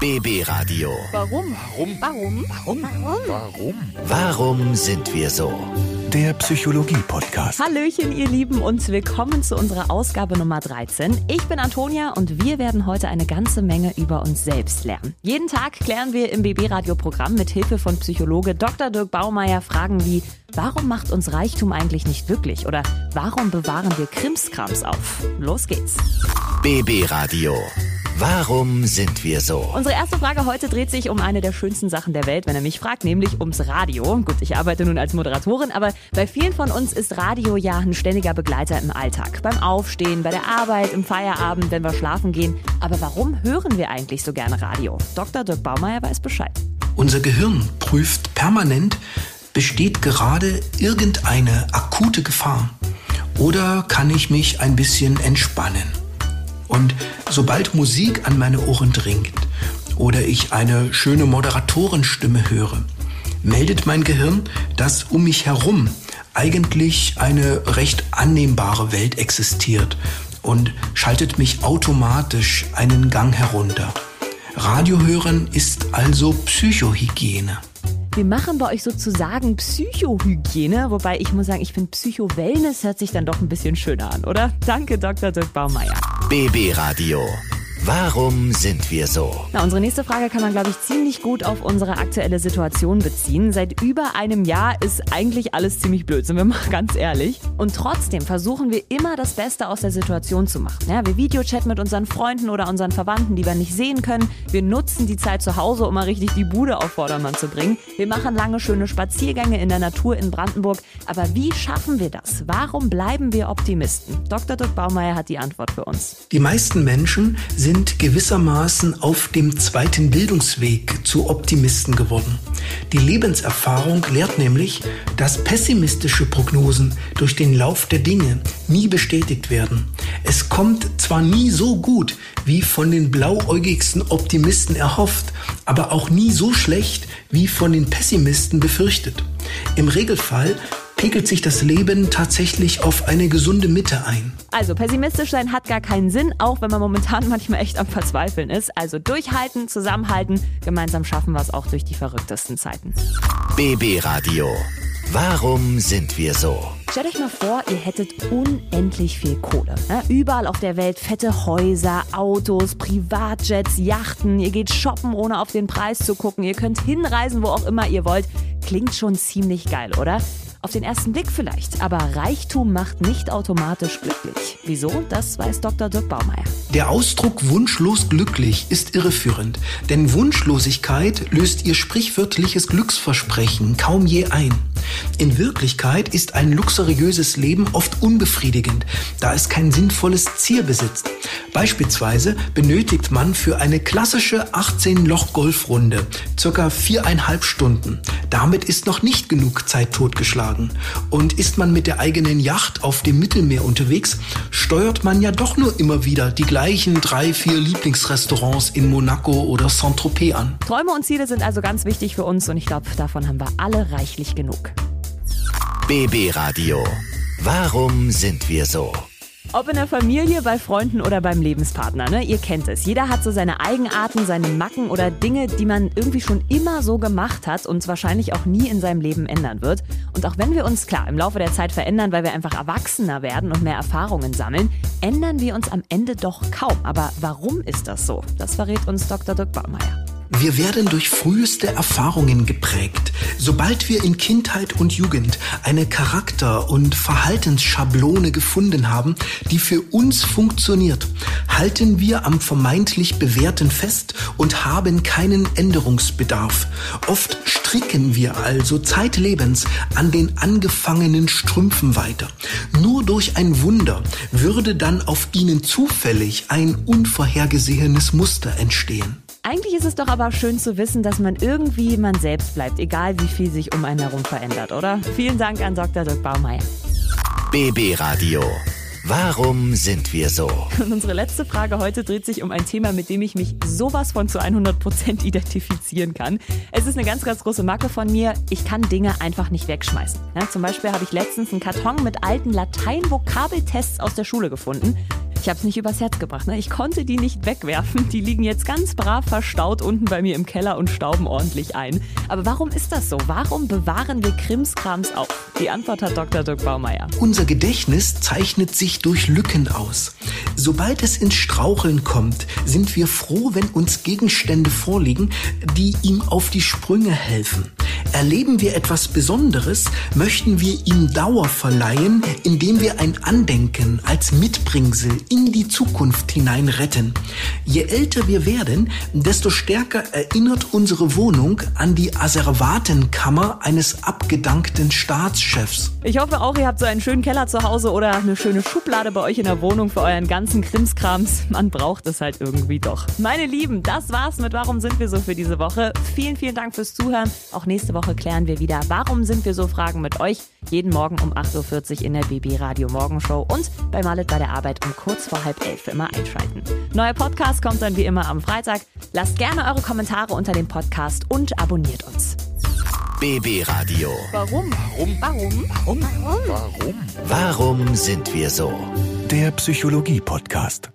BB Radio. Warum? Warum? Warum? Warum? Warum? Warum sind wir so? Der Psychologie-Podcast. Hallöchen, ihr Lieben, und willkommen zu unserer Ausgabe Nummer 13. Ich bin Antonia und wir werden heute eine ganze Menge über uns selbst lernen. Jeden Tag klären wir im BB-Radio-Programm mit Hilfe von Psychologe Dr. Dirk Baumeier Fragen wie, warum macht uns Reichtum eigentlich nicht glücklich? Oder warum bewahren wir Krimskrams auf? Los geht's. BB Radio. Warum sind wir so? Unsere erste Frage heute dreht sich um eine der schönsten Sachen der Welt, wenn er mich fragt, nämlich ums Radio. Gut, ich arbeite nun als Moderatorin, aber bei vielen von uns ist Radio ja ein ständiger Begleiter im Alltag. Beim Aufstehen, bei der Arbeit, im Feierabend, wenn wir schlafen gehen. Aber warum hören wir eigentlich so gerne Radio? Dr. Dirk Baumeier weiß Bescheid. Unser Gehirn prüft permanent, besteht gerade irgendeine akute Gefahr oder kann ich mich ein bisschen entspannen. Und sobald Musik an meine Ohren dringt oder ich eine schöne Moderatorenstimme höre, meldet mein Gehirn, dass um mich herum eigentlich eine recht annehmbare Welt existiert und schaltet mich automatisch einen Gang herunter. Radio hören ist also Psychohygiene. Wir machen bei euch sozusagen Psychohygiene, wobei ich muss sagen, ich finde Psycho-Wellness hört sich dann doch ein bisschen schöner an, oder? Danke, Dr. Dirk Baumeier. BB Radio. Warum sind wir so? Na, unsere nächste Frage kann man, glaube ich, ziemlich gut auf unsere aktuelle Situation beziehen. Seit über einem Jahr ist eigentlich alles ziemlich blöd, sind wir mal ganz ehrlich. Und trotzdem versuchen wir immer das Beste aus der Situation zu machen. Ja, wir Videochatten mit unseren Freunden oder unseren Verwandten, die wir nicht sehen können. Wir nutzen die Zeit zu Hause, um mal richtig die Bude auf Vordermann zu bringen. Wir machen lange, schöne Spaziergänge in der Natur in Brandenburg. Aber wie schaffen wir das? Warum bleiben wir Optimisten? Dr. Dirk Baumeier hat die Antwort für uns. Die meisten Menschen sind gewissermaßen auf dem zweiten Bildungsweg zu Optimisten geworden. Die Lebenserfahrung lehrt nämlich, dass pessimistische Prognosen durch den Lauf der Dinge nie bestätigt werden. Es kommt zwar nie so gut, wie von den blauäugigsten Optimisten erhofft, aber auch nie so schlecht, wie von den Pessimisten befürchtet. Im Regelfall pegelt sich das Leben tatsächlich auf eine gesunde Mitte ein. Also pessimistisch sein hat gar keinen Sinn, auch wenn man momentan manchmal echt am Verzweifeln ist. Also durchhalten, zusammenhalten, gemeinsam schaffen wir es auch durch die verrücktesten Zeiten. BB Radio. Warum sind wir so? Stellt euch mal vor, ihr hättet unendlich viel Kohle. Ja, überall auf der Welt fette Häuser, Autos, Privatjets, Yachten. Ihr geht shoppen, ohne auf den Preis zu gucken. Ihr könnt hinreisen, wo auch immer ihr wollt. Klingt schon ziemlich geil, oder? Auf den ersten Blick vielleicht, aber Reichtum macht nicht automatisch glücklich. Wieso? Das weiß Dr. Dirk Baumeier. Der Ausdruck wunschlos glücklich ist irreführend, denn Wunschlosigkeit löst ihr sprichwörtliches Glücksversprechen kaum je ein. In Wirklichkeit ist ein luxuriöses Leben oft unbefriedigend, da es kein sinnvolles Ziel besitzt. Beispielsweise benötigt man für eine klassische 18-Loch-Golfrunde circa viereinhalb Stunden. Damit ist noch nicht genug Zeit totgeschlagen. Und ist man mit der eigenen Yacht auf dem Mittelmeer unterwegs, steuert man ja doch nur immer wieder die gleichen drei, vier Lieblingsrestaurants in Monaco oder Saint-Tropez an. Träume und Ziele sind also ganz wichtig für uns und ich glaube, davon haben wir alle reichlich genug. BB Radio. Warum sind wir so? Ob in der Familie, bei Freunden oder beim Lebenspartner, ne? Ihr kennt es. Jeder hat so seine Eigenarten, seine Macken oder Dinge, die man irgendwie schon immer so gemacht hat und wahrscheinlich auch nie in seinem Leben ändern wird. Und auch wenn wir uns klar im Laufe der Zeit verändern, weil wir einfach erwachsener werden und mehr Erfahrungen sammeln, ändern wir uns am Ende doch kaum. Aber warum ist das so? Das verrät uns Dr. Dirk Baumeier. Wir werden durch früheste Erfahrungen geprägt. Sobald wir in Kindheit und Jugend eine Charakter- und Verhaltensschablone gefunden haben, die für uns funktioniert, halten wir am vermeintlich Bewährten fest und haben keinen Änderungsbedarf. Oft stricken wir also zeitlebens an den angefangenen Strümpfen weiter. Nur durch ein Wunder würde dann auf ihnen zufällig ein unvorhergesehenes Muster entstehen. Eigentlich ist es doch aber schön zu wissen, dass man irgendwie man selbst bleibt, egal wie viel sich um einen herum verändert, oder? Vielen Dank an Dr. Dirk Baumeier. BB Radio. Warum sind wir so? Und unsere letzte Frage heute dreht sich um ein Thema, mit dem ich mich sowas von zu 100% identifizieren kann. Es ist eine ganz, ganz große Macke von mir. Ich kann Dinge einfach nicht wegschmeißen. Ja, zum Beispiel habe ich letztens einen Karton mit alten Latein-Vokabeltests aus der Schule gefunden. Ich habe es nicht übers Herz gebracht. Ne? Ich konnte die nicht wegwerfen. Die liegen jetzt ganz brav verstaut unten bei mir im Keller und stauben ordentlich ein. Aber warum ist das so? Warum bewahren wir Krimskrams auf? Die Antwort hat Dr. Dirk Baumeier. Unser Gedächtnis zeichnet sich durch Lücken aus. Sobald es ins Straucheln kommt, sind wir froh, wenn uns Gegenstände vorliegen, die ihm auf die Sprünge helfen. Erleben wir etwas Besonderes, möchten wir ihm Dauer verleihen, indem wir ein Andenken als Mitbringsel in die Zukunft hinein retten. Je älter wir werden, desto stärker erinnert unsere Wohnung an die Asservatenkammer eines abgedankten Staatschefs. Ich hoffe auch, ihr habt so einen schönen Keller zu Hause oder eine schöne Schublade bei euch in der Wohnung für euren ganzen Krimskrams. Man braucht es halt irgendwie doch. Meine Lieben, das war's mit Warum sind wir so für diese Woche. Vielen, vielen Dank fürs Zuhören. Auch nächste Woche klären wir wieder, warum sind wir so Fragen mit euch. Jeden Morgen um 8.40 Uhr in der BB Radio Morgenshow und bei Malet bei der Arbeit um kurz vor halb elf immer einschalten. Neuer Podcast kommt dann wie immer am Freitag. Lasst gerne eure Kommentare unter dem Podcast und abonniert uns. BB Radio. Warum? Warum? Warum? Warum? Warum? Warum sind wir so? Der Psychologie-Podcast.